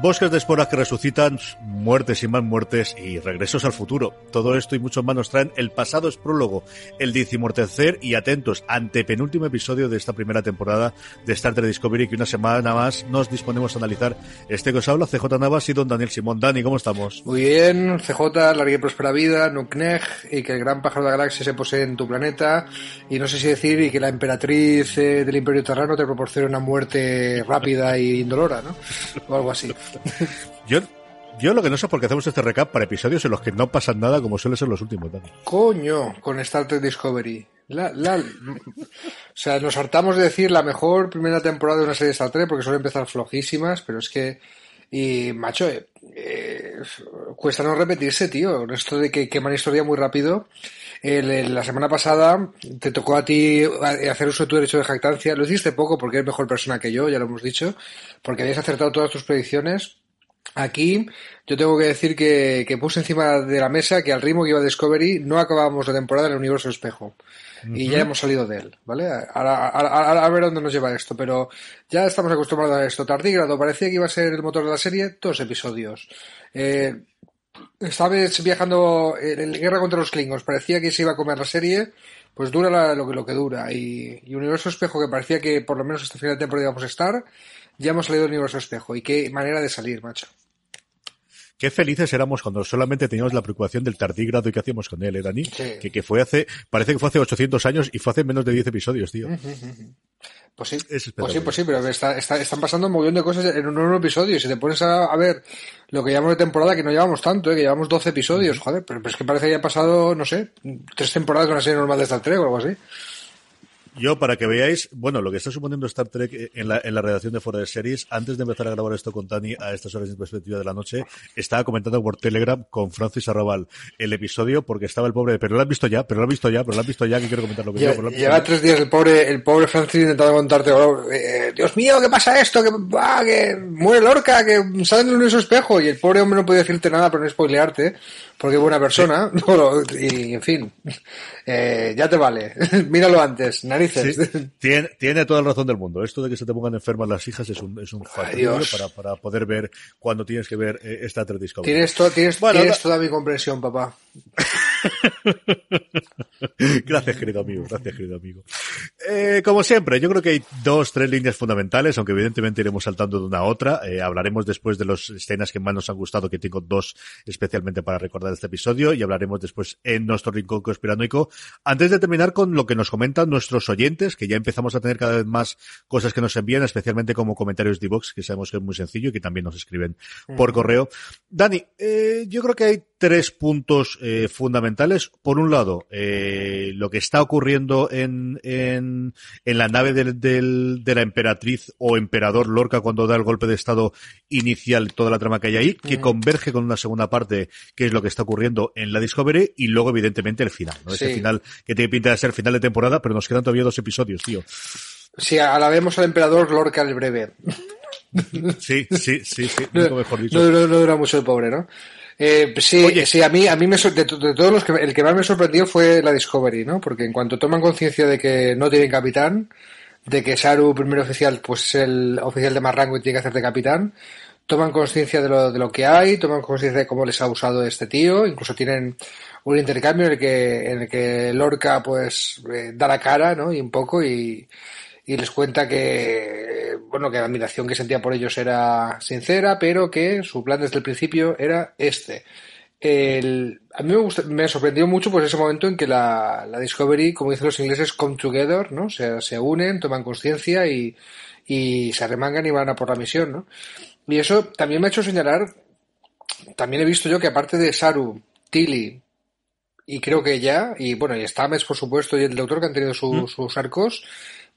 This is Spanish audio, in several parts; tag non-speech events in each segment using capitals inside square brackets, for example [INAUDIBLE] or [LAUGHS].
Bosques de esporas que resucitan, muertes y más muertes y regresos al futuro. Todo esto y mucho más nos traen El pasado es prólogo, el decimortercer y atentos, ante penúltimo episodio de esta primera temporada de Star Trek Discovery que una semana más nos disponemos a analizar. Este que os habla, CJ Navas y don Daniel Simón. Dani, ¿cómo estamos? Muy bien, CJ, larga y próspera vida, Nukneg y que el gran pájaro de la galaxia se posee en tu planeta y no sé si decir y que la emperatriz eh, del Imperio Terrano te proporcione una muerte rápida e indolora, ¿no? O algo así. [LAUGHS] Yo, yo lo que no sé es por qué hacemos este recap para episodios en los que no pasan nada como suele ser los últimos. Dani. Coño, con Star Trek Discovery. La, la, o sea, nos hartamos de decir la mejor primera temporada de una serie de Star Trek porque suele empezar flojísimas, pero es que, y macho, eh, eh, cuesta no repetirse, tío. Esto de que queman historia muy rápido. La semana pasada te tocó a ti hacer uso de tu derecho de jactancia. Lo hiciste poco porque eres mejor persona que yo, ya lo hemos dicho, porque habías acertado todas tus predicciones. Aquí yo tengo que decir que, que, puse encima de la mesa que al ritmo que iba Discovery no acabábamos la temporada en el universo espejo. Uh -huh. Y ya hemos salido de él, ¿vale? Ahora, ahora, ahora, a ver dónde nos lleva esto, pero ya estamos acostumbrados a esto. Tardígrado parecía que iba a ser el motor de la serie, dos episodios. Eh, esta vez viajando en guerra contra los Klingons, parecía que se iba a comer la serie, pues dura lo, que, lo que dura. Y, y Universo Espejo, que parecía que por lo menos hasta final de temporada íbamos a estar, ya hemos salido del Universo Espejo. Y qué manera de salir, macho. Qué felices éramos cuando solamente teníamos la preocupación del tardígrado y qué hacíamos con él, ¿eh, Dani? Sí. Que, que fue hace, parece que fue hace 800 años y fue hace menos de 10 episodios, tío. Uh -huh. Pues sí, pues sí, pues sí, pero está, está, están pasando un montón de cosas en un nuevo episodio. Y si te pones a, a, ver lo que llamamos de temporada, que no llevamos tanto, ¿eh? que llevamos 12 episodios, joder, pero, pero es que parece que ya han pasado, no sé, tres temporadas con una serie normal de Star Trek o algo así. Yo, para que veáis, bueno, lo que está suponiendo Star Trek en la, en la redacción de Fuera de Series, antes de empezar a grabar esto con Tani a estas horas de perspectiva de la noche, estaba comentando por Telegram con Francis Arrabal el episodio, porque estaba el pobre, pero lo has visto ya, pero lo has visto ya, pero lo has visto ya, que quiero comentar lo que digo, Lleva tres días el pobre, el pobre Francis intentando contarte, oh, eh, Dios mío, ¿qué pasa esto? Que, ah, que muere Lorca, que sale en universo espejo, y el pobre hombre no puede decirte nada para no spoilearte, porque es buena persona, sí. [LAUGHS] y en fin, eh, ya te vale, [LAUGHS] míralo antes, narices. Sí, tiene, tiene, toda la razón del mundo. Esto de que se te pongan enfermas las hijas es un, es un para, para poder ver cuando tienes que ver eh, esta Trek Discovery. Tienes, to, tienes, bueno, tienes toda mi comprensión, papá. [LAUGHS] gracias, querido amigo. Gracias, querido amigo. Eh, como siempre, yo creo que hay dos, tres líneas fundamentales, aunque evidentemente iremos saltando de una a otra. Eh, hablaremos después de las escenas que más nos han gustado, que tengo dos especialmente para recordar este episodio, y hablaremos después en nuestro rincón conspiranoico. Antes de terminar con lo que nos comentan nuestros oyentes, que ya empezamos a tener cada vez más cosas que nos envían, especialmente como comentarios de Vox, que sabemos que es muy sencillo y que también nos escriben por correo. Dani, eh, yo creo que hay tres puntos eh, fundamentales. Por un lado, eh, lo que está ocurriendo en, en, en la nave del, del, de la emperatriz o emperador Lorca cuando da el golpe de estado inicial, toda la trama que hay ahí, que converge con una segunda parte, que es lo que está ocurriendo en la Discovery, y luego, evidentemente, el final. ¿no? Sí. Ese final que tiene pinta de ser final de temporada, pero nos quedan todavía dos episodios, tío. Sí, alabemos al emperador Lorca el breve. sí, sí, sí, sí, no, mejor dicho. No, no, no dura mucho el pobre, ¿no? Eh, sí, Oye. sí, a mí, a mí me, de, de, todos los que, el que más me sorprendió fue la Discovery, ¿no? Porque en cuanto toman conciencia de que no tienen capitán, de que Saru, primer oficial, pues es el oficial de más rango y tiene que hacer de capitán, toman conciencia de lo, de lo que hay, toman conciencia de cómo les ha usado este tío, incluso tienen un intercambio en el que, en el que Lorca, pues, eh, da la cara, ¿no? Y un poco, y, y les cuenta que, bueno, que la admiración que sentía por ellos era sincera, pero que su plan desde el principio era este. El, a mí me, gusta, me sorprendió mucho pues ese momento en que la, la Discovery, como dicen los ingleses, come together, ¿no? Se, se unen, toman conciencia y, y se arremangan y van a por la misión, ¿no? Y eso también me ha hecho señalar, también he visto yo que aparte de Saru, Tilly, y creo que ya, y bueno, y Stamets por supuesto, y el doctor que han tenido su, mm. sus arcos,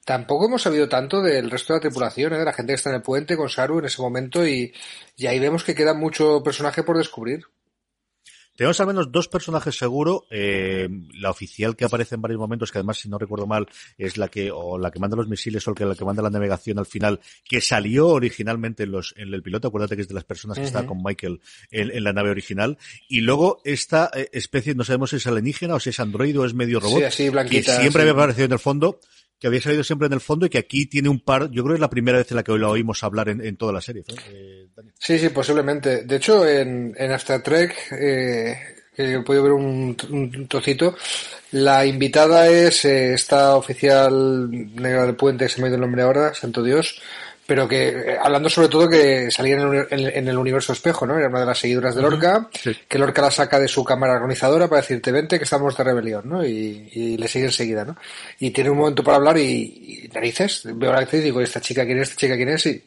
tampoco hemos sabido tanto del resto de la tripulación, ¿eh? de la gente que está en el puente con Saru en ese momento, y, y ahí vemos que queda mucho personaje por descubrir. Tenemos al menos dos personajes seguro. Eh, la oficial que aparece en varios momentos, que además, si no recuerdo mal, es la que, o la que manda los misiles o la que manda la navegación al final, que salió originalmente en los, en el piloto. Acuérdate que es de las personas que uh -huh. con Michael en, en, la nave original. Y luego esta eh, especie, no sabemos si es alienígena o si es androide o es medio robot. Sí, así, blanquita, que siempre sí. había aparecido en el fondo que había salido siempre en el fondo y que aquí tiene un par, yo creo que es la primera vez en la que lo oímos hablar en, en toda la serie. Eh. Sí, sí, posiblemente. De hecho, en, en After Trek, eh, que he podido ver un, un trocito, la invitada es eh, esta oficial negra del puente, que se me ha ido el nombre ahora, santo Dios, pero que eh, hablando sobre todo que salía en el, universo espejo, ¿no? Era una de las seguidoras de Lorca, que Lorca la saca de su cámara organizadora para decirte vente que estamos de rebelión, ¿no? Y, le sigue enseguida, ¿no? Y tiene un momento para hablar y, narices, veo a la actriz y digo, ¿esta chica quién es? ¿Esta chica quién es? Y,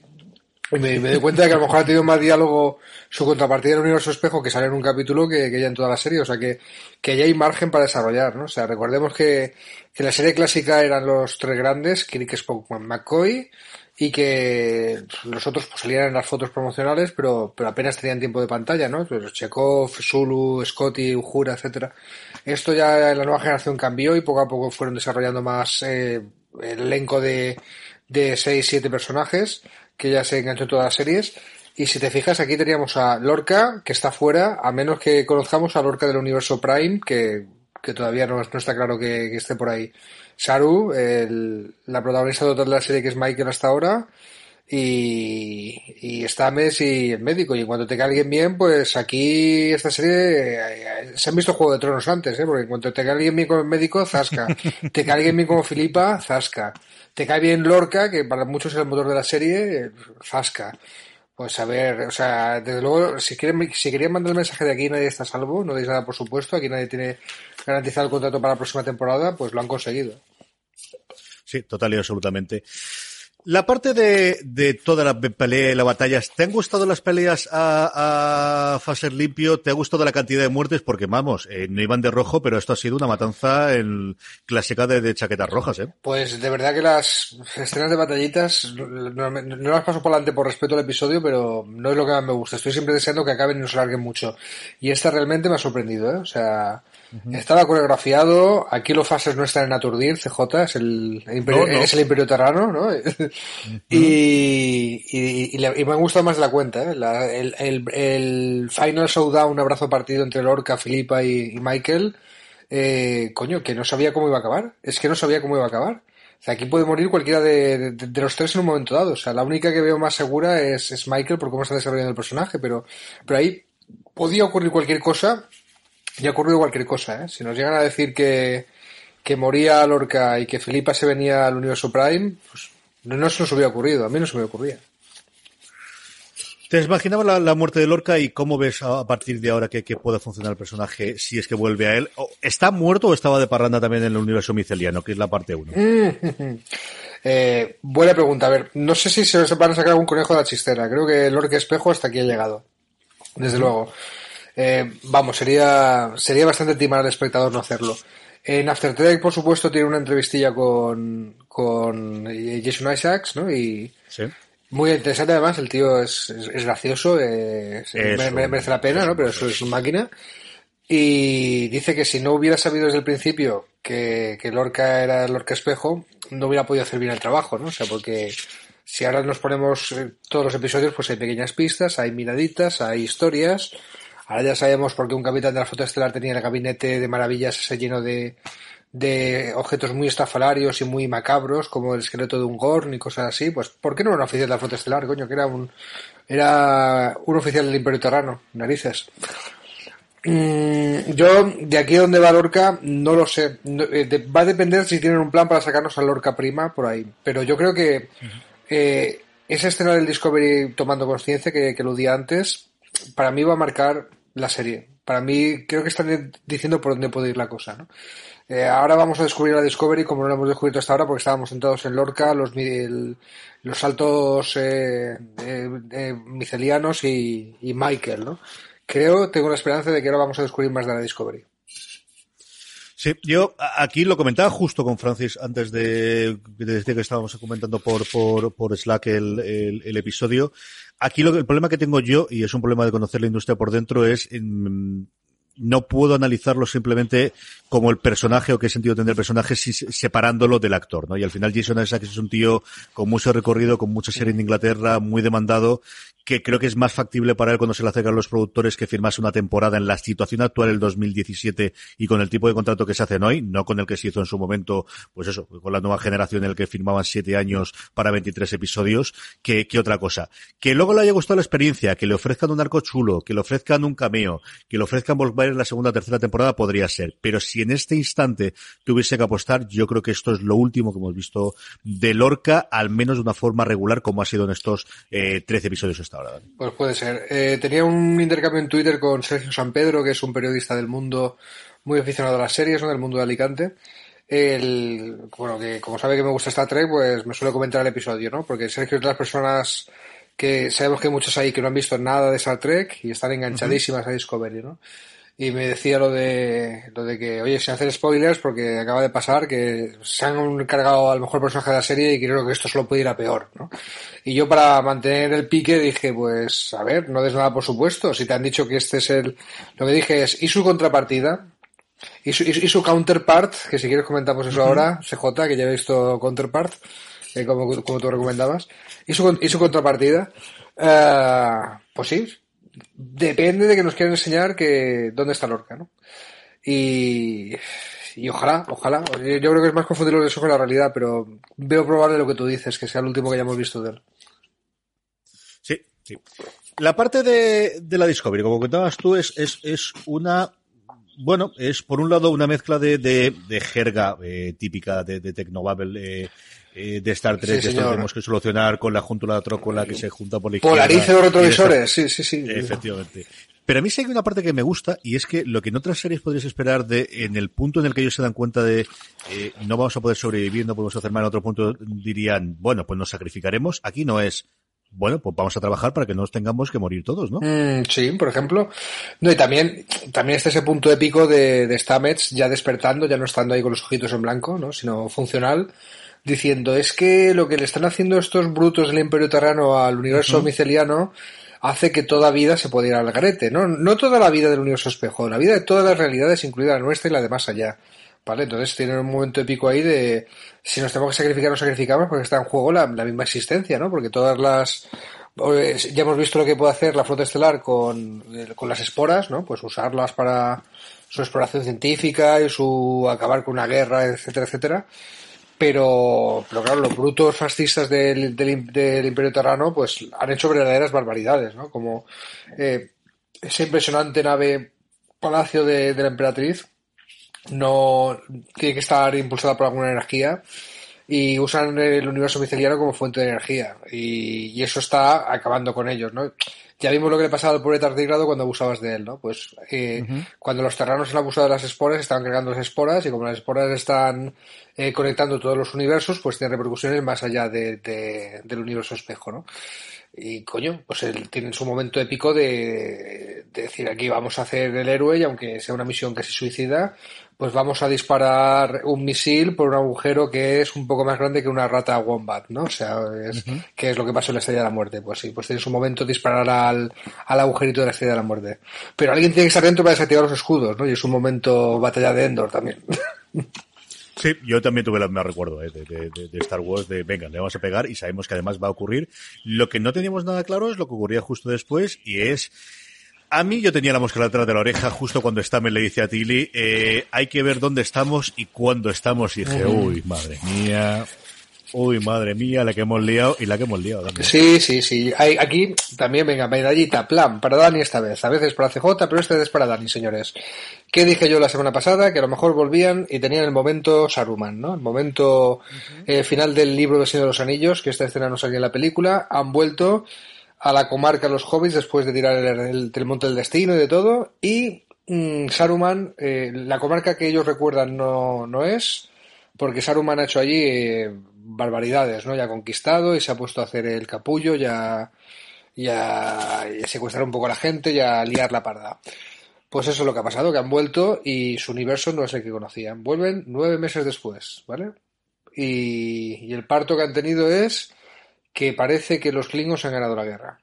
me, doy cuenta de que a lo mejor ha tenido más diálogo su contrapartida del universo espejo que sale en un capítulo que, que ya en toda la serie, o sea que, que ya hay margen para desarrollar, ¿no? O sea, recordemos que, que la serie clásica eran los tres grandes, Kirk, Spock, McCoy, y que los otros pues, salían en las fotos promocionales, pero, pero apenas tenían tiempo de pantalla, ¿no? Pues Chekhov, Zulu, Scotty, Uhura, etcétera. Esto ya en la nueva generación cambió y poco a poco fueron desarrollando más eh, el elenco de, de 6, 7 personajes que ya se enganchó en todas las series. Y si te fijas, aquí teníamos a Lorca, que está fuera, a menos que conozcamos a Lorca del universo Prime, que, que todavía no está claro que esté por ahí. Saru, el, la protagonista total de la serie que es Michael hasta ahora, y, y está Messi el médico. Y en cuanto te cae alguien bien, pues aquí esta serie eh, se han visto Juego de Tronos antes, ¿eh? porque en cuanto te cae alguien bien como el médico, zasca. [LAUGHS] te cae alguien bien como Filipa, zasca. Te cae bien Lorca, que para muchos es el motor de la serie, zasca. Pues a ver, o sea, desde luego, si quieren, si querían mandar el mensaje de aquí nadie está salvo, no deis nada por supuesto, aquí nadie tiene garantizado el contrato para la próxima temporada, pues lo han conseguido. Sí, total y absolutamente. La parte de, de toda la pelea y las batallas, ¿te han gustado las peleas a, a Faser limpio? ¿Te ha gustado la cantidad de muertes? Porque vamos, eh, no iban de rojo, pero esto ha sido una matanza en clásica de, chaquetas rojas, ¿eh? Pues de verdad que las escenas de batallitas no, las paso por delante por respeto al episodio, pero no es lo que más me gusta. Estoy siempre deseando que acaben y no se larguen mucho. Y esta realmente me ha sorprendido, ¿eh? O sea, estaba coreografiado, aquí los fases no están en Aturdir, CJ, es el, imperio, es el Imperio Terrano, ¿no? [LAUGHS] y, y, me han gustado más de la cuenta, ¿eh? el, el, Final Showdown, un abrazo partido entre Lorca, Filipa y, Michael, eh, coño, que no sabía cómo iba a acabar, es que no sabía cómo iba a acabar. O sea, aquí puede morir cualquiera de, de, los tres en un momento dado. O sea, la única que veo más segura es, es Michael por cómo está desarrollando el personaje, pero, pero ahí podía ocurrir cualquier cosa ya ha ocurrido cualquier cosa, ¿eh? Si nos llegan a decir que, que moría Lorca y que Filipa se venía al universo Prime, pues no se nos hubiera ocurrido, a mí no se me ocurría. ¿Te imaginabas la, muerte de Lorca y cómo ves a, partir de ahora que, que, pueda funcionar el personaje si es que vuelve a él? ¿Está muerto o estaba de parranda también en el universo miceliano, que es la parte 1? [LAUGHS] eh, buena pregunta. A ver, no sé si se van a sacar algún conejo de la chistera. Creo que Lorca Espejo hasta aquí ha llegado. Desde luego. Eh, vamos, sería, sería bastante timar al espectador no hacerlo. En After Trek, por supuesto, tiene una entrevistilla con, con Jason Isaacs, ¿no? Y muy interesante además, el tío es, es, gracioso, merece la pena, ¿no? Pero eso es una máquina. Y dice que si no hubiera sabido desde el principio que, que Lorca era Lorca Espejo, no hubiera podido hacer bien el trabajo, ¿no? O sea, porque si ahora nos ponemos eh, todos los episodios, pues hay pequeñas pistas, hay miraditas, hay historias, Ahora ya sabemos por qué un capitán de la flota estelar tenía el gabinete de maravillas ese lleno de, de objetos muy estafalarios y muy macabros, como el esqueleto de un Gorn y cosas así. Pues, ¿por qué no era un oficial de la flota estelar, coño? Que era un, era un oficial del Imperio Terrano, narices. Mm, yo, de aquí a donde va Lorca, no lo sé. Eh, va a depender si tienen un plan para sacarnos a Lorca prima por ahí. Pero yo creo que eh, esa escena del Discovery tomando conciencia que, que lo di antes, para mí va a marcar la serie. Para mí, creo que están diciendo por dónde puede ir la cosa, ¿no? Eh, ahora vamos a descubrir la Discovery como no lo hemos descubierto hasta ahora porque estábamos sentados en Lorca, los, los saltos eh, micelianos y, y, Michael, ¿no? Creo, tengo la esperanza de que ahora vamos a descubrir más de la Discovery. Sí, yo aquí lo comentaba justo con Francis antes de, de que estábamos comentando por, por, por Slack el, el episodio. Aquí lo, el problema que tengo yo, y es un problema de conocer la industria por dentro, es no puedo analizarlo simplemente como el personaje o qué sentido tendría el personaje separándolo del actor, ¿no? Y al final Jason Isaacs es un tío con mucho recorrido, con mucha serie en Inglaterra, muy demandado, que creo que es más factible para él cuando se le acercan los productores que firmase una temporada en la situación actual del 2017 y con el tipo de contrato que se hacen hoy, no con el que se hizo en su momento, pues eso, con la nueva generación en el que firmaban siete años para 23 episodios, que, que otra cosa. Que luego le haya gustado la experiencia, que le ofrezcan un arco chulo, que le ofrezcan un cameo, que le ofrezcan volver en la segunda o tercera temporada, podría ser. Pero si en este instante tuviese que apostar, yo creo que esto es lo último que hemos visto de Lorca, al menos de una forma regular como ha sido en estos eh, 13 episodios hasta pues puede ser. Eh, tenía un intercambio en Twitter con Sergio San Pedro, que es un periodista del mundo muy aficionado a las series, ¿no? del mundo de Alicante. El, bueno, que como sabe que me gusta Star Trek, pues me suele comentar el episodio, ¿no? Porque Sergio es de las personas que sabemos que hay muchos ahí que no han visto nada de Star Trek y están enganchadísimas a Discovery, ¿no? Y me decía lo de lo de que oye sin hacer spoilers porque acaba de pasar que se han cargado al mejor personaje de la serie y creo que esto solo puede ir a peor ¿no? y yo para mantener el pique dije pues a ver no des nada por supuesto. Si te han dicho que este es el lo que dije es y su contrapartida y su, y su counterpart que si quieres comentamos eso ahora CJ que ya he visto counterpart eh, como, como tú recomendabas y su, y su contrapartida eh, pues sí depende de que nos quieran enseñar que dónde está Lorca, ¿no? Y, y ojalá, ojalá. Yo creo que es más confundir eso con la realidad, pero veo probable lo que tú dices, que sea el último que hayamos visto de él. Sí, sí. La parte de, de la Discovery, como contabas tú, es, es, es una bueno, es por un lado una mezcla de, de, de jerga eh, típica de, de Tecnobabel eh, eh, de Star Trek, Sí, esto tenemos que solucionar con la júntula trócola que se junta por la izquierda. Polarice los retrovisores, sí, sí, sí. Efectivamente. Pero a mí sí hay una parte que me gusta y es que lo que en otras series podrías esperar de en el punto en el que ellos se dan cuenta de eh, no vamos a poder sobrevivir, no podemos hacer mal en otro punto, dirían, bueno, pues nos sacrificaremos. Aquí no es, bueno, pues vamos a trabajar para que no nos tengamos que morir todos, ¿no? Mm, sí, por ejemplo. No, y también, también está ese punto épico de, de Stamets ya despertando, ya no estando ahí con los ojitos en blanco, ¿no? Sino funcional, diciendo, es que lo que le están haciendo estos brutos del Imperio Terrano al universo miceliano hace que toda vida se pueda ir al garete, ¿no? No toda la vida del universo espejo, la vida de todas las realidades, incluida la nuestra y la de más allá. ¿Vale? Entonces tienen un momento épico ahí de si nos tenemos que sacrificar, nos sacrificamos porque está en juego la, la misma existencia, ¿no? Porque todas las eh, ya hemos visto lo que puede hacer la flota estelar con, eh, con las esporas, ¿no? Pues usarlas para su exploración científica y su acabar con una guerra, etcétera, etcétera. Pero, claro, los brutos fascistas del, del, del Imperio Terrano, pues han hecho verdaderas barbaridades, ¿no? Como eh, esa impresionante nave palacio de, de la emperatriz no tiene que estar impulsada por alguna energía y usan el universo miceliano como fuente de energía y, y eso está acabando con ellos, ¿no? Ya vimos lo que le pasaba al pobre tardigrado cuando abusabas de él, ¿no? Pues eh, cuando los terranos han abusado de las esporas, estaban cargando las esporas y como las esporas están eh, conectando todos los universos, pues tiene repercusiones más allá de, de- del universo espejo, ¿no? Y coño, pues él tiene su momento épico de, de decir aquí vamos a hacer el héroe y aunque sea una misión que se suicida, pues vamos a disparar un misil por un agujero que es un poco más grande que una rata wombat, ¿no? O sea, es, que es lo que pasó en la Estrella de la Muerte. Pues sí, pues tiene su momento disparar al, al agujerito de la Estrella de la Muerte. Pero alguien tiene que estar dentro para desactivar los escudos, ¿no? Y es un momento batalla de Endor también. [LAUGHS] Sí, yo también tuve el mismo recuerdo eh, de, de- de- Star Wars de, venga, le vamos a pegar y sabemos que además va a ocurrir. Lo que no teníamos nada claro es lo que ocurría justo después y es... A mí yo tenía la mosca detrás de la oreja justo cuando Stammer le dice a Tilly, eh, hay que ver dónde estamos y cuándo estamos. Y dije, uy, madre mía, uy, madre mía, la que hemos liado y la que hemos liado también. Sí, sí, sí. Hay, aquí también, venga, medallita, plan, para Dani esta vez. A veces para CJ, pero esta vez es para Dani, señores. ¿Qué dije yo la semana pasada? Que a lo mejor volvían y tenían el momento Saruman, ¿no? El momento eh, final del libro del Señor de los Anillos, que esta escena no salía en la película. Han vuelto a la comarca los hobbits después de tirar el, el- el monte del destino y de todo. Y mm, Saruman, eh, la comarca que ellos recuerdan no, no es, porque Saruman ha hecho allí eh, barbaridades, ¿no? Ya ha conquistado y se ha puesto a hacer el capullo, ya, ya, secuestrar un poco a la gente, ya liar la parda. Pues eso es lo que ha pasado, que han vuelto y su universo no es el que conocían. Vuelven nueve meses después, ¿vale? Y, el parto que han tenido es que parece que los Klingons han ganado la guerra.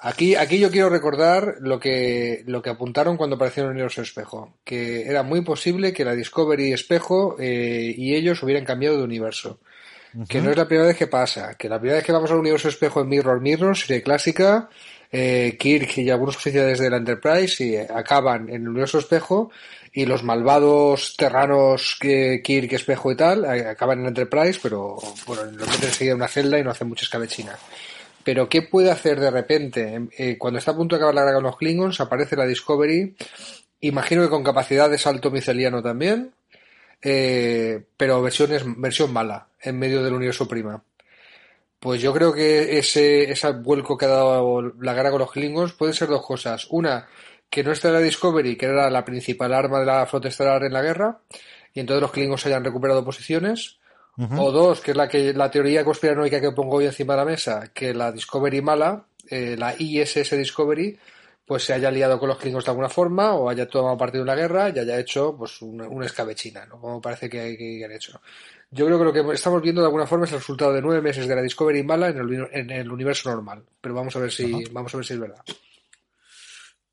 Aquí, aquí yo quiero recordar lo que, lo que apuntaron cuando aparecieron en Universo Espejo, que era muy posible que la Discovery Espejo eh, y ellos hubieran cambiado de universo. Que no es la primera vez que pasa, que la primera vez que vamos al universo espejo en Mirror Mirror, serie clásica, eh, Kirk y algunos oficiales de la Enterprise y acaban en el universo espejo y los malvados terranos que Kirk, espejo y tal acaban en Enterprise, pero bueno, lo meten enseguida en una celda y no hacen mucha escabechina. Pero ¿qué puede hacer de repente? Eh, cuando está a punto de acabar la guerra con los Klingons, aparece la Discovery, imagino que con capacidad de salto miceliano también, eh, pero versión, versión mala, en medio del universo prima. Pues yo creo que ese, ese vuelco que ha dado la guerra con los Klingons puede ser dos cosas. Una, que no esté la Discovery, que era la principal arma de la flota estelar en la guerra, y entonces los Klingons hayan recuperado posiciones. O dos, que es la que la teoría conspiranoica que pongo hoy encima de la mesa, que la Discovery mala, eh, la ISS Discovery, pues se haya liado con los Klingons de alguna forma, o haya tomado parte de una guerra y haya hecho pues una, escabechina, ¿no? Como parece que, hay, que han hecho. Yo creo que lo que estamos viendo de alguna forma es el resultado de nueve meses de la Discovery mala en el, en el universo normal. Pero vamos a ver si, vamos a ver si es verdad.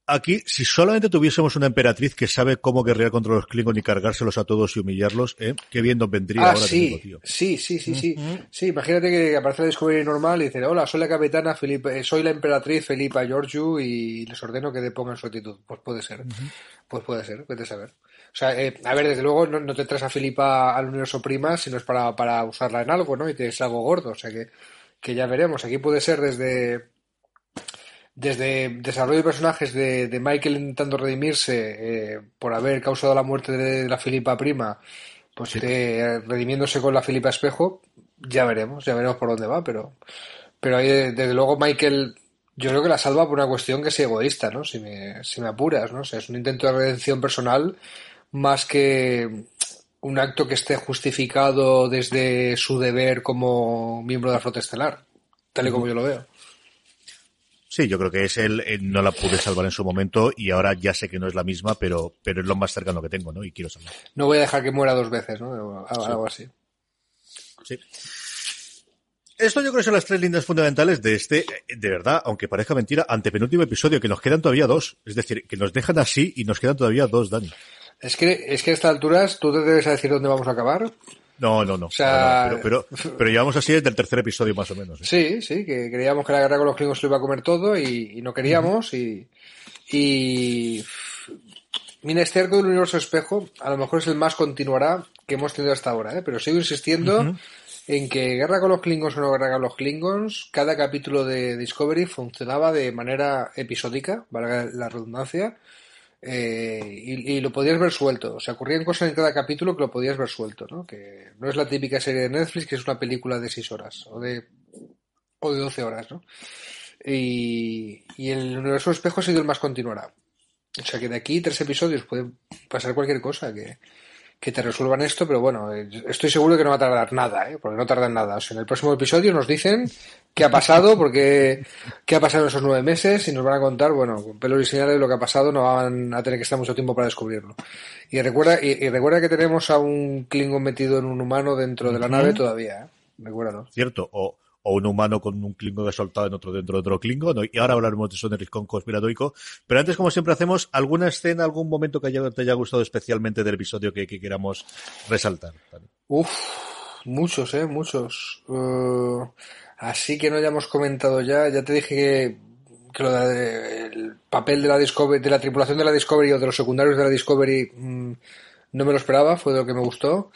Aquí, si solamente tuviésemos una emperatriz que sabe cómo guerrear contra los Klingon y cargárselos a todos y humillarlos, ¿eh? qué bien nos vendría ah, ahora sí, tío. Sí, sí, sí, sí. Sí, imagínate que aparece la Discovery normal y dice, hola, soy la capitana Felipe, eh, soy la emperatriz Felipa Georgiou y les ordeno que depongan su actitud. Pues puede ser. Pues puede ser, puede saber. O sea, eh, a ver, desde luego no, te traes a Filipa al universo prima si no es para, para usarla en algo, ¿no? Y tienes algo gordo, o sea que, que ya veremos. Aquí puede ser desde desde desarrollo de personajes de, de Michael intentando redimirse eh, por haber causado la muerte de, la Filipa prima, pues eh, redimiéndose con la Filipa espejo, ya veremos, ya veremos por dónde va, pero pero ahí desde luego Michael yo creo que la salva por una cuestión que es egoísta, ¿no? Si me, si me apuras, ¿no? O sea, es un intento de redención personal más que un acto que esté justificado desde su deber como miembro de la flota estelar, tal y como yo lo veo. Sí, yo creo que es él, no la pude salvar en su momento y ahora ya sé que no es la misma, pero, pero es lo más cercano que tengo, ¿no? Y quiero salvar. No voy a dejar que muera dos veces, ¿no? Algo, así. Sí. Esto yo creo que son las tres líneas fundamentales de este, de verdad, aunque parezca mentira, antepenúltimo episodio, que nos quedan todavía dos. Es decir, que nos dejan así y nos quedan todavía dos, Dani. Es que, es que a estas alturas tú te debes decir dónde vamos a acabar. No, no, no. pero, pero, llevamos así desde el tercer episodio más o menos. ¿eh? Sí, sí, que creíamos que la guerra con los Klingons lo iba a comer todo y, no queríamos y... y... Minesterco del universo espejo a lo mejor es el más continuará que hemos tenido hasta ahora, ¿eh? pero sigo insistiendo en que Guerra con los Klingons o no Guerra con los Klingons, cada capítulo de Discovery funcionaba de manera episódica, valga la redundancia, eh, y, lo podías ver suelto. O sea, ocurrían cosas en cada capítulo que lo podías ver suelto, ¿no? Que no es la típica serie de Netflix que es una película de 6 horas o de, o de 12 horas, ¿no? Y, y el universo espejo ha sido el más continuará. O sea que de aquí tres episodios puede pasar cualquier cosa que, que te resuelvan esto, pero bueno, eh, estoy seguro que no va a tardar nada, ¿eh? porque no tardan nada. O sea, en el próximo episodio nos dicen qué ha pasado, porque qué ha pasado en esos nueve meses y nos van a contar, bueno, con pelos y señales lo que ha pasado, no van a tener que estar mucho tiempo para descubrirlo. Y recuerda, y, recuerda que tenemos a un Klingon metido en un humano dentro de la nave todavía, ¿eh? Recuerda, Cierto, o o un humano con un Klingon soltado en otro dentro de otro Klingon, y ahora hablaremos de eso en el con conspiratoico. Pero antes, como siempre hacemos, alguna escena, algún momento que te haya gustado especialmente del episodio que, queramos resaltar. Uf, muchos, eh, muchos. Uh, así que no hayamos comentado ya, ya te dije que, lo de, el papel de la Discovery, de la tripulación de la Discovery o de los secundarios de la Discovery mm, no me lo esperaba, fue de lo que me gustó.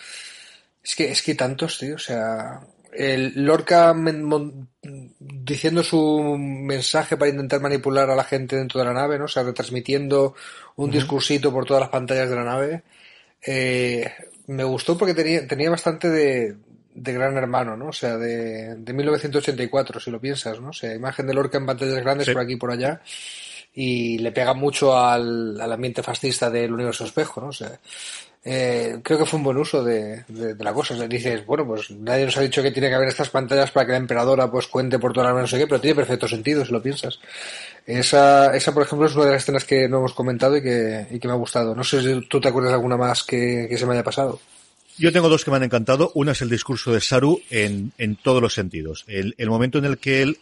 Es que, es que tantos, tío, o sea, el Lorca diciendo su mensaje para intentar manipular a la gente dentro de la nave, ¿no? O sea, retransmitiendo un discursito por todas las pantallas de la nave. Eh, me gustó porque tenía, tenía bastante de, de gran hermano, ¿no? O sea, de, de 1984, si lo piensas, ¿no? O sea, imagen de Lorca en pantallas grandes por aquí y por allá y le pega mucho al, al ambiente fascista del universo espejo, ¿no? O sea, eh, creo que fue un buen uso de, la cosa. dices, bueno, pues nadie nos ha dicho que tiene que haber estas pantallas para que la emperadora pues cuente por toda la no sé qué, pero tiene perfecto sentido si lo piensas. Esa, esa por ejemplo, es una de las escenas que no hemos comentado y que, y que me ha gustado. No sé si tú te acuerdas de alguna más que, se me haya pasado. Yo tengo dos que me han encantado. Una es el discurso de Saru en, en todos los sentidos. El, el momento en el que él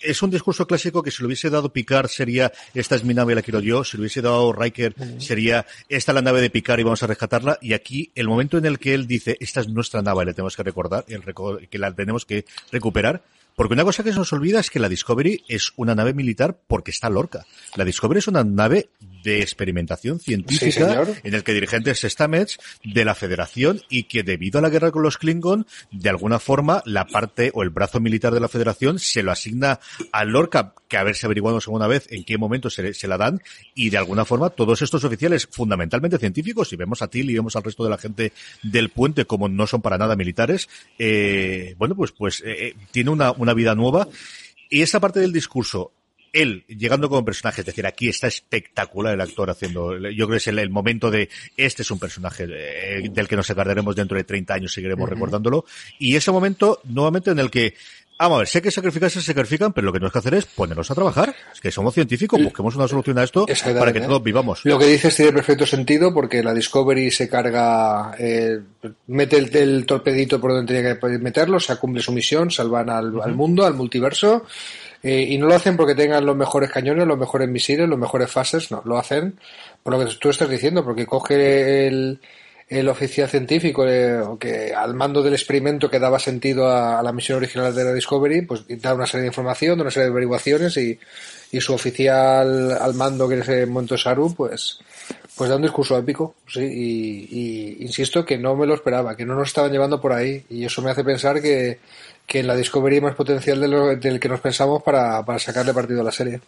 es un discurso clásico que si lo hubiese dado Picard sería esta es mi nave, la quiero yo. Si lo hubiese dado Riker sería esta es la nave de Picard y vamos a rescatarla. Y aquí el momento en el que él dice esta es nuestra nave, le tenemos que recordar, el que la tenemos que recuperar. Porque una cosa que se nos olvida es que la Discovery es una nave militar porque está Lorca. La Discovery es una nave de experimentación científica en el que dirigentes Stamets de la Federación y que debido a la guerra con los Klingon, de alguna forma la parte o el brazo militar de la Federación se lo asigna a Lorca, que a ver si averiguamos alguna vez en qué momento se, se, la dan, y de alguna forma todos estos oficiales fundamentalmente científicos, y vemos a Till y vemos al resto de la gente del puente como no son para nada militares, eh, bueno, pues, pues eh, eh tiene una una vida nueva. Y esa parte del discurso, él llegando como personaje, es decir, aquí está espectacular el actor haciendo, yo creo que es el, momento de, este es un personaje eh, del que nos acordaremos dentro de 30 años, seguiremos recordándolo, y ese momento, nuevamente, en el que Vamos a ver, sé que sacrificarse se sacrifican, pero lo que tenemos que hacer es ponernos a trabajar. Es que somos científicos, busquemos una solución a esto para que todos vivamos. Lo que dices tiene perfecto sentido porque la Discovery se carga, eh, mete el, torpedito por donde tenía que meterlo, se cumple su misión, salvan al, mundo, al multiverso, eh, y no lo hacen porque tengan los mejores cañones, los mejores misiles, los mejores fases, no, lo hacen por lo que tú estás diciendo, porque coge el el oficial científico eh, que al mando del experimento que daba sentido a, la misión original de la Discovery, pues da una serie de información, una serie de averiguaciones y, y su oficial al mando que en ese momento Saru, pues, pues da un discurso épico, sí, y, insisto que no me lo esperaba, que no nos estaban llevando por ahí y eso me hace pensar que, que la Discovery más potencial del que nos pensamos para, para sacarle partido a la serie.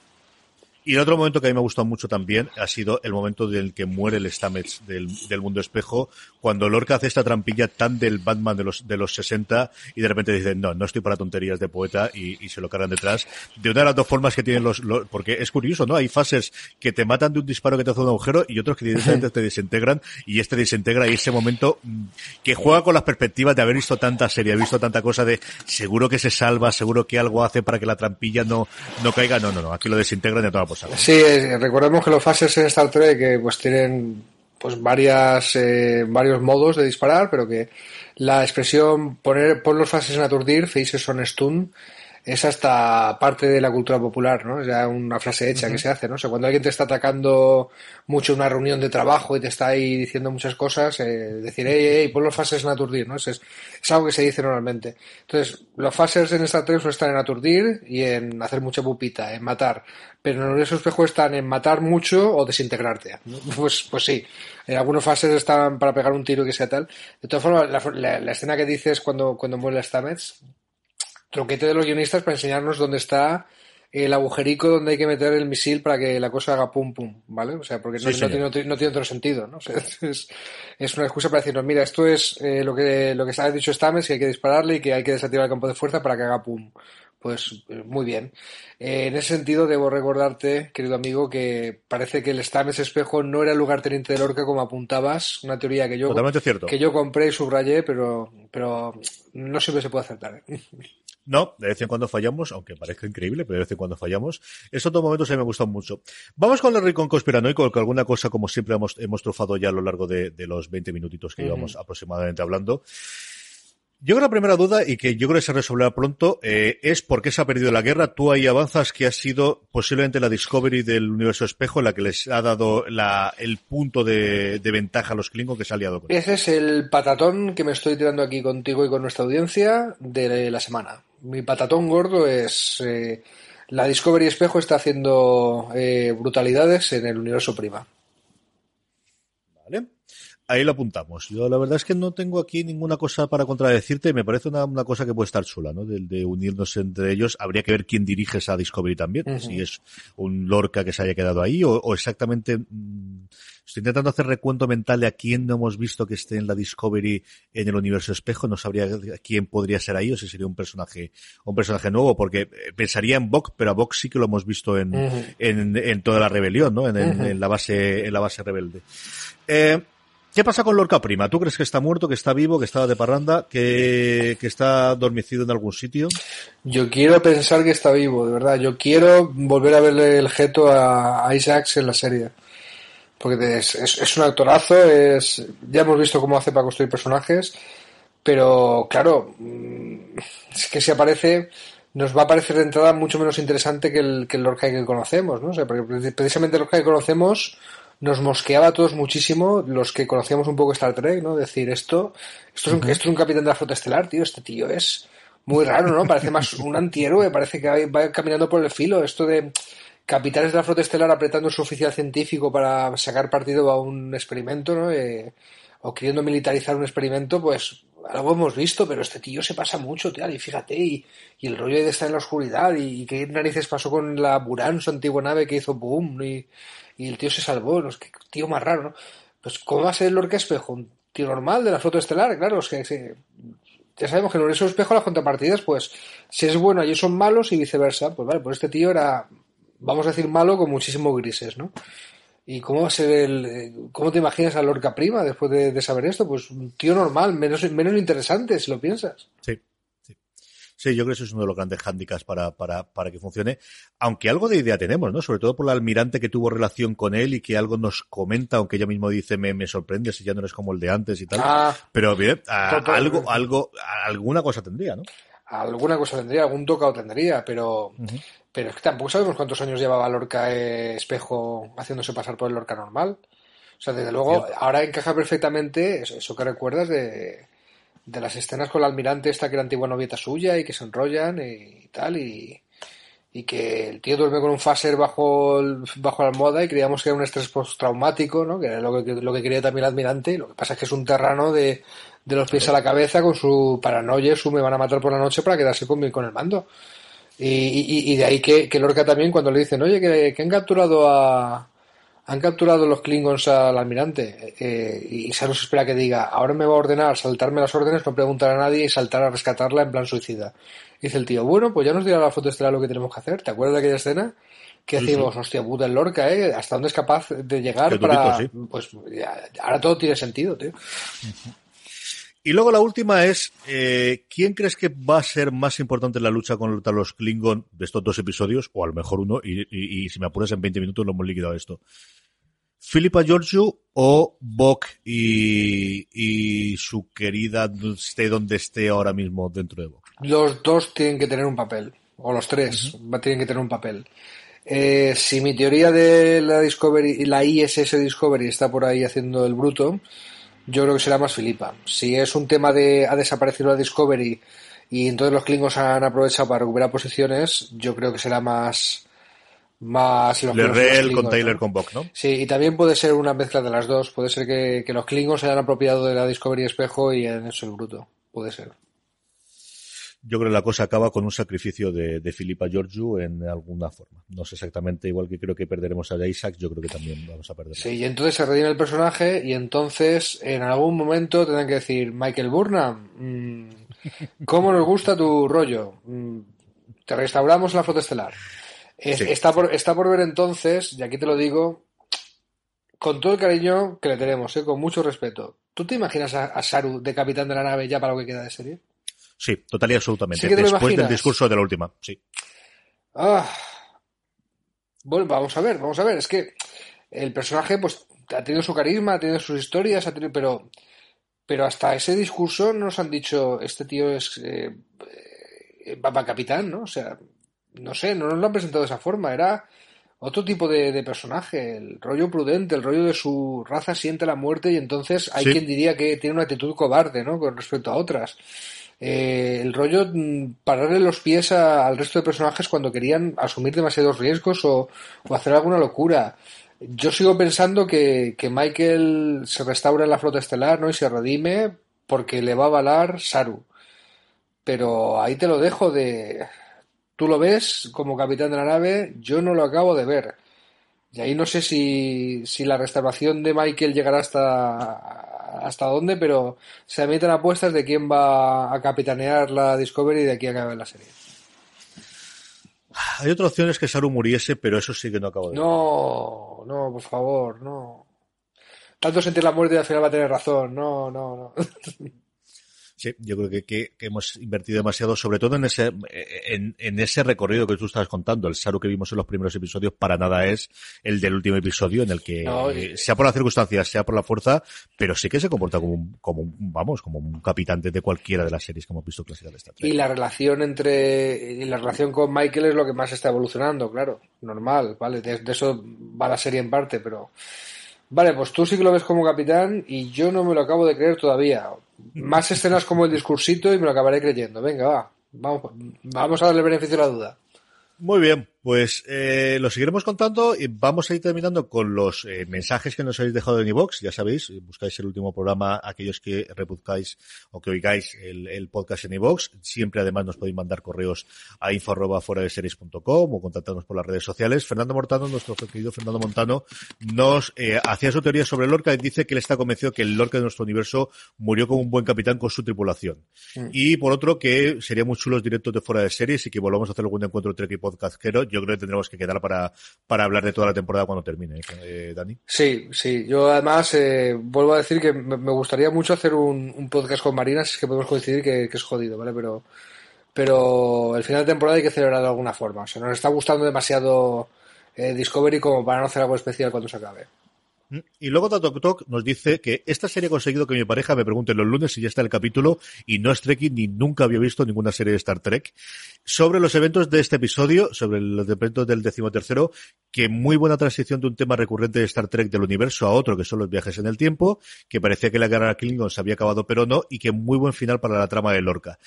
Y el otro momento que a mí me ha gustado mucho también ha sido el momento del que muere el Stamets del, del mundo espejo, cuando Lorca hace esta trampilla tan del Batman de los, de los 60 y de repente dicen, no, no estoy para tonterías de poeta y, y se lo cargan detrás. De una de las dos formas que tienen los, porque es curioso, ¿no? Hay fases que te matan de un disparo que te hace un agujero y otros que directamente [LAUGHS] te desintegran y este desintegra y ese momento mm, que juega con las perspectivas de haber visto tanta serie, visto tanta cosa de seguro que se salva, seguro que algo hace para que la trampilla no, no caiga. No, no, no, aquí lo desintegran de toda Sí, recordemos que los fases en Star Trek que pues tienen pues varias eh, varios modos de disparar, pero que la expresión poner pon los fases en aturdir, faces on stun, es hasta parte de la cultura popular, ¿no? Es ya una frase hecha que se hace, ¿no? O sea, cuando alguien te está atacando mucho en una reunión de trabajo y te está ahí diciendo muchas cosas, eh, decir, hey, hey, pon los fases en aturdir, ¿no? Es, es, algo que se dice normalmente. Entonces, los fases en esta 3 están en aturdir y en hacer mucha pupita, en matar. Pero en el universo espejo están en matar mucho o desintegrarte. [LAUGHS] Pues, pues sí. En algunos fases están para pegar un tiro y que sea tal. De todas formas, la, la, escena que dices cuando, cuando muere Stamets, tronquete de los guionistas para enseñarnos dónde está el agujerico donde hay que meter el misil para que la cosa haga pum pum, ¿vale? O sea, porque no, tiene, otro sentido, ¿no? [LAUGHS] es, es, una excusa para decirnos, mira, esto es eh, lo que lo que ha dicho Stames, que hay que dispararle y que hay que desactivar el campo de fuerza para que haga pum. Pues eh, muy bien. Eh, en ese sentido, debo recordarte, querido amigo, que parece que el Stames espejo no era el lugar teniente de Lorca como apuntabas, una teoría que yo, que yo compré y subrayé, pero, pero no siempre se puede acertar. [LAUGHS] No, de vez en cuando fallamos, aunque parezca increíble, pero de vez en cuando fallamos. Esos dos momentos a mí me gustan mucho. Vamos con el rincón conspiranoico, que alguna cosa, como siempre, hemos, hemos trufado ya a lo largo de, los 20 minutitos que íbamos aproximadamente hablando. Yo creo la primera duda, y que yo creo que se resolverá pronto, eh, es por qué se ha perdido la guerra. Tú ahí avanzas que ha sido posiblemente la Discovery del universo espejo la que les ha dado el punto de, ventaja a los Klingon que se ha aliado con Ese es el patatón que me estoy tirando aquí contigo y con nuestra audiencia de la semana mi patatón gordo es eh, la Discovery Espejo está haciendo eh, brutalidades en el universo prima. Ahí lo apuntamos. Yo la verdad es que no tengo aquí ninguna cosa para contradecirte. Me parece una, una cosa que puede estar chula, ¿no? De, de, unirnos entre ellos. Habría que ver quién dirige esa Discovery también. Si es un Lorca que se haya quedado ahí o, o exactamente... Mmm, Estoy intentando hacer recuento mental de a quién no hemos visto que esté en la Discovery en el universo espejo. No sabría quién podría ser ahí o si sería un personaje, un personaje nuevo, porque eh, pensaría en Bok, pero a Bok sí que lo hemos visto en, en, en, toda la rebelión, ¿no? En, en, la base, en la base rebelde. Eh, ¿Qué pasa con Lorca Prima? ¿Tú crees que está muerto, que está vivo, que está de parranda, que, está dormicido en algún sitio? Yo quiero pensar que está vivo, de verdad. Yo quiero volver a verle el jeto a Isaacs en la serie porque es, es, un actorazo, es, ya hemos visto cómo hace para construir personajes, pero claro, mm, es que si aparece, nos va a parecer de entrada mucho menos interesante que el, que el Lorca que conocemos, ¿no? O sea, porque precisamente el Lorca que conocemos nos mosqueaba a todos muchísimo los que conocíamos un poco Star Trek, ¿no? Decir, esto, esto es, un, esto es un capitán de la flota estelar, tío, este tío es muy raro, ¿no? Parece más un antihéroe, parece que va caminando por el filo. Esto de capitanes de la flota estelar apretando su oficial científico para sacar partido a un experimento, ¿no? Eh, o queriendo militarizar un experimento, pues algo hemos visto, pero este tío se pasa mucho, tío, y fíjate, y, el rollo de estar en la oscuridad, y, qué narices pasó con la Buran, su antigua nave que hizo boom, y, y el tío se salvó, ¿no? qué tío más raro, ¿no? Pues, ¿cómo va a ser el Lorca Espejo? Un tío normal de la flota estelar, claro, es que ya sabemos que el universo espejo las contrapartidas, pues, si es bueno, ellos son malos y viceversa, pues vale, pues este tío era, vamos a decir, malo con muchísimo grises, ¿no? ¿Y cómo va a ser el, cómo te imaginas a Lorca Prima después de, saber esto? Pues un tío normal, menos, menos interesante, si lo piensas. Sí. Sí, yo creo que eso es uno de los grandes hándicaps para, para, para que funcione. Aunque algo de idea tenemos, ¿no? Sobre todo por el almirante que tuvo relación con él y que algo nos comenta, aunque ella mismo dice, me, me sorprende si ya no eres como el de antes y tal. Ah, Pero bien, algo, algo, alguna cosa tendría, ¿no? Alguna cosa tendría, algún tocado tendría, pero, pero es que tampoco sabemos cuántos años llevaba Lorca eh, Espejo haciéndose pasar por el Lorca normal. O sea, desde luego, ahora encaja perfectamente eso que recuerdas de, de las escenas con la almirante esta que era antigua novieta suya y que se enrollan y tal y, y que el tío duerme con un phaser bajo bajo la almohada y creíamos que era un estrés postraumático, ¿no? Que era lo que, lo que quería también el almirante lo que pasa es que es un terrano de, de los pies a la cabeza con su paranoia, su me van a matar por la noche para quedarse con, con el mando. Y, y, y de ahí que, que Lorca también cuando le dicen, oye, que, que han capturado a, han capturado los Klingons al almirante eh, y Saru se espera que diga, ahora me va a ordenar saltarme las órdenes, no preguntar a nadie y saltar a rescatarla en plan suicida. dice el tío, bueno, pues ya nos dirá la foto estelar lo que tenemos que hacer. ¿Te acuerdas de aquella escena? Que decimos, hostia puta, el Lorca, ¿eh? ¿Hasta dónde es capaz de llegar para...? Pues ahora todo tiene sentido, tío. Y luego la última es, eh, ¿quién crees que va a ser más importante en la lucha contra los Klingon de estos dos episodios? O a lo mejor uno, y, y si me apuras en 20 minutos lo hemos liquidado esto. Philippa Georgiou o Bok y, su querida esté donde esté ahora mismo dentro de Bok. Los dos tienen que tener un papel, o los tres tienen que tener un papel. Eh, si mi teoría de la Discovery, la ISS Discovery está por ahí haciendo el bruto, yo creo que será más Filipa. Si es un tema de ha desaparecido la Discovery y entonces los Klingons han aprovechado para recuperar posiciones, yo creo que será más más los Lerrell con Taylor con Bock, ¿no? Sí, y también puede ser una mezcla de las dos. Puede ser que, los Klingons se hayan apropiado de la Discovery Espejo y en eso el bruto. Puede ser. Yo creo que la cosa acaba con un sacrificio de, de Filipa Georgiou en alguna forma. No sé exactamente, igual que creo que perderemos a Isaac, yo creo que también vamos a perder. Sí, y entonces se redime el personaje y entonces en algún momento tendrán que decir, Michael Burnham, mm, ¿cómo nos gusta tu rollo? Mm, te restauramos la foto estelar. Está, por, está por ver entonces, y aquí te lo digo, con todo el cariño que le tenemos, ¿eh? con mucho respeto. ¿Tú te imaginas a, Saru de capitán de la nave ya para lo que queda de serie? Sí, total y absolutamente. Después del discurso de la última, sí. Ah. Bueno, vamos a ver, vamos a ver. Es que el personaje, pues, ha tenido su carisma, ha tenido sus historias, ha tenido, pero, pero hasta ese discurso nos han dicho, este tío es eh, eh capitán, ¿no? O sea, no sé, no nos lo han presentado de esa forma, era otro tipo de, personaje, el rollo prudente, el rollo de su raza siente la muerte y entonces hay quien diría que tiene una actitud cobarde, ¿no? Con respecto a otras. Eh, el rollo mm, pararle los pies al resto de personajes cuando querían asumir demasiados riesgos o, hacer alguna locura. Yo sigo pensando que, que, Michael se restaura en la flota estelar, ¿no? Y se redime porque le va a avalar Saru. Pero ahí te lo dejo de Tú lo ves como capitán de la nave, yo no lo acabo de ver. Y ahí no sé si, si la restauración de Michael llegará hasta, hasta dónde, pero se emiten apuestas de quién va a capitanear la Discovery de aquí a acabe la serie. Hay otra opción es que Saru muriese, pero eso sí que no acabo de ver. No, no, por favor, no. Tanto sentir la muerte y al final va a tener razón. No, no, no. [LAUGHS] Sí, yo creo que, que, hemos invertido demasiado, sobre todo en ese, en, en, ese recorrido que tú estabas contando. El Saru que vimos en los primeros episodios para nada es el del último episodio en el que, sea por las circunstancias, sea por la fuerza, pero sí que se comporta como un, como un, vamos, como un capitán de cualquiera de las series que hemos visto clásicas de esta Y la relación entre, y la relación con Michael es lo que más está evolucionando, claro. Normal, vale. De, de eso va la serie en parte, pero, Vale, pues tú sí que lo ves como capitán y yo no me lo acabo de creer todavía. Más escenas como el discursito y me lo acabaré creyendo. Venga, va. Vamos, vamos a darle beneficio a la duda. Muy bien, pues eh, lo seguiremos contando y vamos a ir terminando con los eh, mensajes que nos habéis dejado en iVox. Ya sabéis, buscáis el último programa, aquellos que repuzcáis o que oigáis el, podcast en iVox. Siempre además nos podéis mandar correos a info fuera de series.com o contactarnos por las redes sociales. Fernando Mortano, nuestro querido Fernando Montano, nos eh, hacía su teoría sobre Lorca y dice que él está convencido que el Lorca de nuestro universo murió como un buen capitán con su tripulación. Mm. Y por otro, que sería muy chulos directos de fuera de series y que volvamos a hacer algún encuentro entre equipos podcastero, yo creo que tendremos que quedar para, para hablar de toda la temporada cuando termine, eh, Dani. Sí, sí. Yo además eh, vuelvo a decir que me, gustaría mucho hacer un, podcast con Marina, si es que podemos coincidir que, es jodido, ¿vale? Pero, pero el final de temporada hay que celebrar de alguna forma. O sea, nos está gustando demasiado eh, Discovery como para no hacer algo especial cuando se acabe. Mm. Y luego Tatok nos dice que esta serie ha conseguido que mi pareja me pregunte los lunes si ya está el capítulo y no es Trekking ni nunca había visto ninguna serie de Star Trek. Sobre los eventos de este episodio, sobre los eventos del decimotercero, que muy buena transición de un tema recurrente de Star Trek del universo a otro, que son los viajes en el tiempo, que parecía que la guerra Klingon se había acabado pero no, y que muy buen final para la trama de Lorca.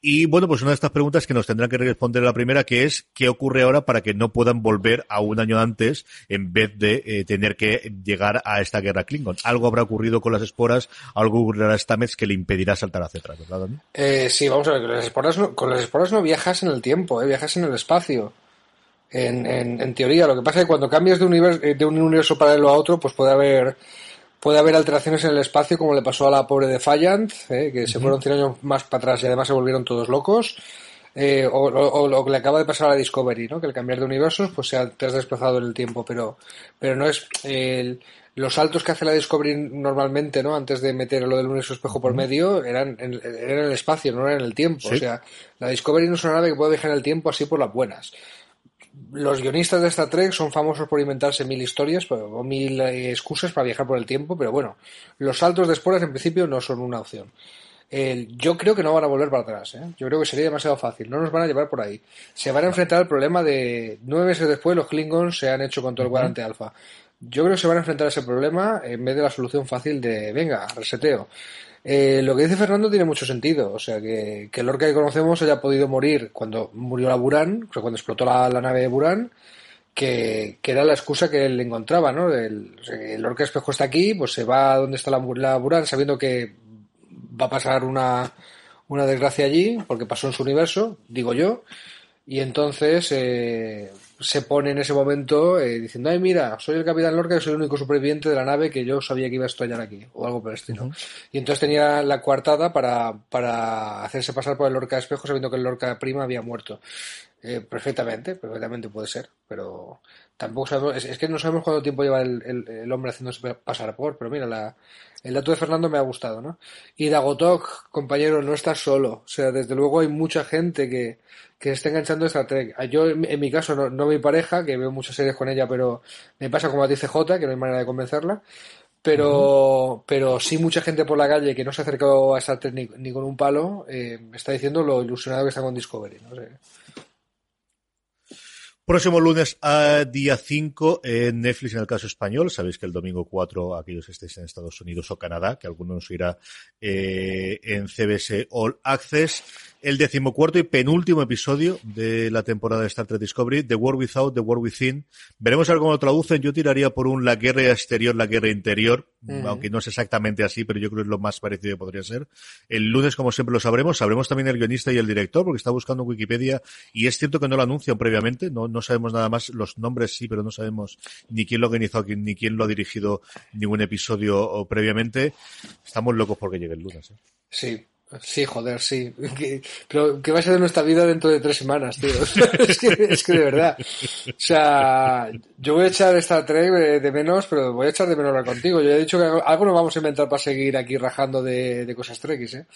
Y bueno, pues una de estas preguntas que nos tendrán que responder la primera, que es ¿qué ocurre ahora para que no puedan volver a un año antes en vez de eh, tener que llegar a esta guerra Klingon? Algo habrá ocurrido con las esporas, algo ocurrirá a Stamets que le impedirá saltar hacia atrás, ¿verdad, Dani? Eh, sí, vamos a ver, con las esporas no, con las esporas no viajas en el tiempo, eh, viajas en el espacio. En, en, en teoría, lo que pasa es que cuando cambias de, universo, de un universo paralelo a otro, pues puede haber Puede haber alteraciones en el espacio, como le pasó a la pobre Defiant, eh, que se fueron 100 años más para atrás y además se volvieron todos locos. Eh, o, lo que le acaba de pasar a la Discovery, ¿no? que al cambiar de universos pues se te has desplazado en el tiempo, pero, pero no es los saltos que hace la Discovery normalmente, ¿no? antes de meter lo del universo espejo por medio, eran en, eran en el espacio, no eran en el tiempo. O sea, la Discovery no es una nave que puede viajar en el tiempo así por las buenas los guionistas de Star Trek son famosos por inventarse mil historias o mil eh, excusas para viajar por el tiempo, pero bueno, los saltos de esporas en principio no son una opción. Yo creo que no van a volver para atrás. ¿eh? Yo creo que sería demasiado fácil. No nos van a llevar por ahí. Se van a enfrentar al problema de nueve meses después los Klingons se han hecho con todo el cuadrante alfa. Yo creo que se van a enfrentar a ese problema en vez de la solución fácil de venga, reseteo. Eh, lo que dice Fernando tiene mucho sentido. O sea, que, que el Lorca que conocemos haya podido morir cuando murió la Buran, o sea, cuando explotó la, nave de Buran, que, era la excusa que él encontraba, ¿no? El, el Lorca espejo está aquí, pues se va a donde está la, la Buran sabiendo que va a pasar una, una desgracia allí, porque pasó en su universo, digo yo, y entonces eh, se pone en ese momento eh, diciendo, ay mira, soy el capitán Lorca y soy el único superviviente de la nave que yo sabía que iba a estallar aquí, o algo por el estilo. Y entonces tenía la coartada para, para hacerse pasar por el Lorca espejo sabiendo que el Lorca prima había muerto. Eh, perfectamente, perfectamente puede ser, pero tampoco sabemos, es, que no sabemos cuánto tiempo lleva el, el, hombre haciéndose pasar por, pero mira, la, el dato de Fernando me ha gustado, ¿no? Y Dagotok, compañero, no estás solo, o sea, desde luego hay mucha gente que, que está enganchando esta Trek. Yo, en, mi caso, no, no mi pareja, que veo muchas series con ella, pero me pasa como ti CJ, que no hay manera de convencerla, pero, pero sí mucha gente por la calle que no se ha acercado a esta Trek ni, con un palo, eh, me está diciendo lo ilusionado que está con Discovery, ¿no? Próximo lunes a día 5 en Netflix en el caso español. Sabéis que el domingo 4, aquellos que estéis en Estados Unidos o Canadá, que alguno nos irá eh, en CBS All Access el decimocuarto y penúltimo episodio de la temporada de Star Trek Discovery, The War Without, The War Within. Veremos a ver cómo lo traducen. Yo tiraría por un la guerra exterior, la guerra interior, aunque no es exactamente así, pero yo creo que es lo más parecido que podría ser. El lunes, como siempre lo sabremos, sabremos también el guionista y el director, porque está buscando en Wikipedia, y es cierto que no lo anuncian previamente, no, no sabemos nada más, los nombres sí, pero no sabemos ni quién lo ha organizado, ni quién lo ha dirigido ningún episodio previamente. Estamos locos porque llegue el lunes. ¿eh? Sí, Sí, joder, sí. pero ¿qué va a ser de nuestra vida dentro de tres semanas, tío? [LAUGHS] es, que, es que de verdad. O sea, yo voy a echar esta Trek de menos, pero voy a echar de menos la contigo. Yo he dicho que algo nos vamos a inventar para seguir aquí rajando de, de cosas Trekkies, ¿eh?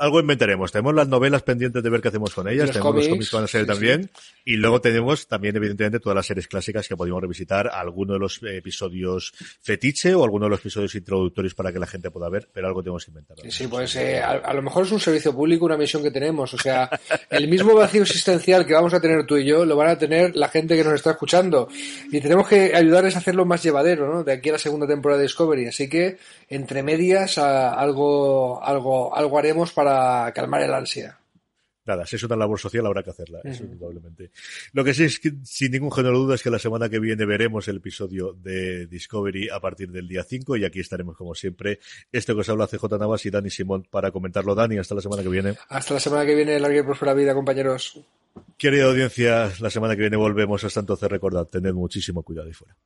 algo inventaremos. Tenemos las novelas pendientes de ver qué hacemos con ellas, tenemos los cómics que van a ser también, y luego tenemos también, evidentemente, todas las series clásicas que podemos revisitar, alguno de los episodios fetiche o alguno de los episodios introductorios para que la gente pueda ver, pero algo tenemos que inventar. Sí, pues eh, a, lo mejor es un servicio público, una misión que tenemos. O sea, el mismo vacío existencial que vamos a tener tú y yo, lo van a tener la gente que nos está escuchando. Y tenemos que ayudarles a hacerlo más llevadero, ¿no? De aquí a la segunda temporada de Discovery. Así que, entre medias, algo, algo, algo haremos para calmar el ansia. Nada, si es una labor social habrá que hacerla, eso indudablemente. Lo que sí es que, sin ningún género de duda, es que la semana que viene veremos el episodio de Discovery a partir del día 5 y aquí estaremos como siempre. Esto que os habla CJ Navas y Dani Simón para comentarlo. Dani, hasta la semana que viene. Hasta la semana que viene, larga y próspera vida, compañeros. Querida audiencia, la semana que viene volvemos. Hasta entonces recordad, tened muchísimo cuidado y fuera.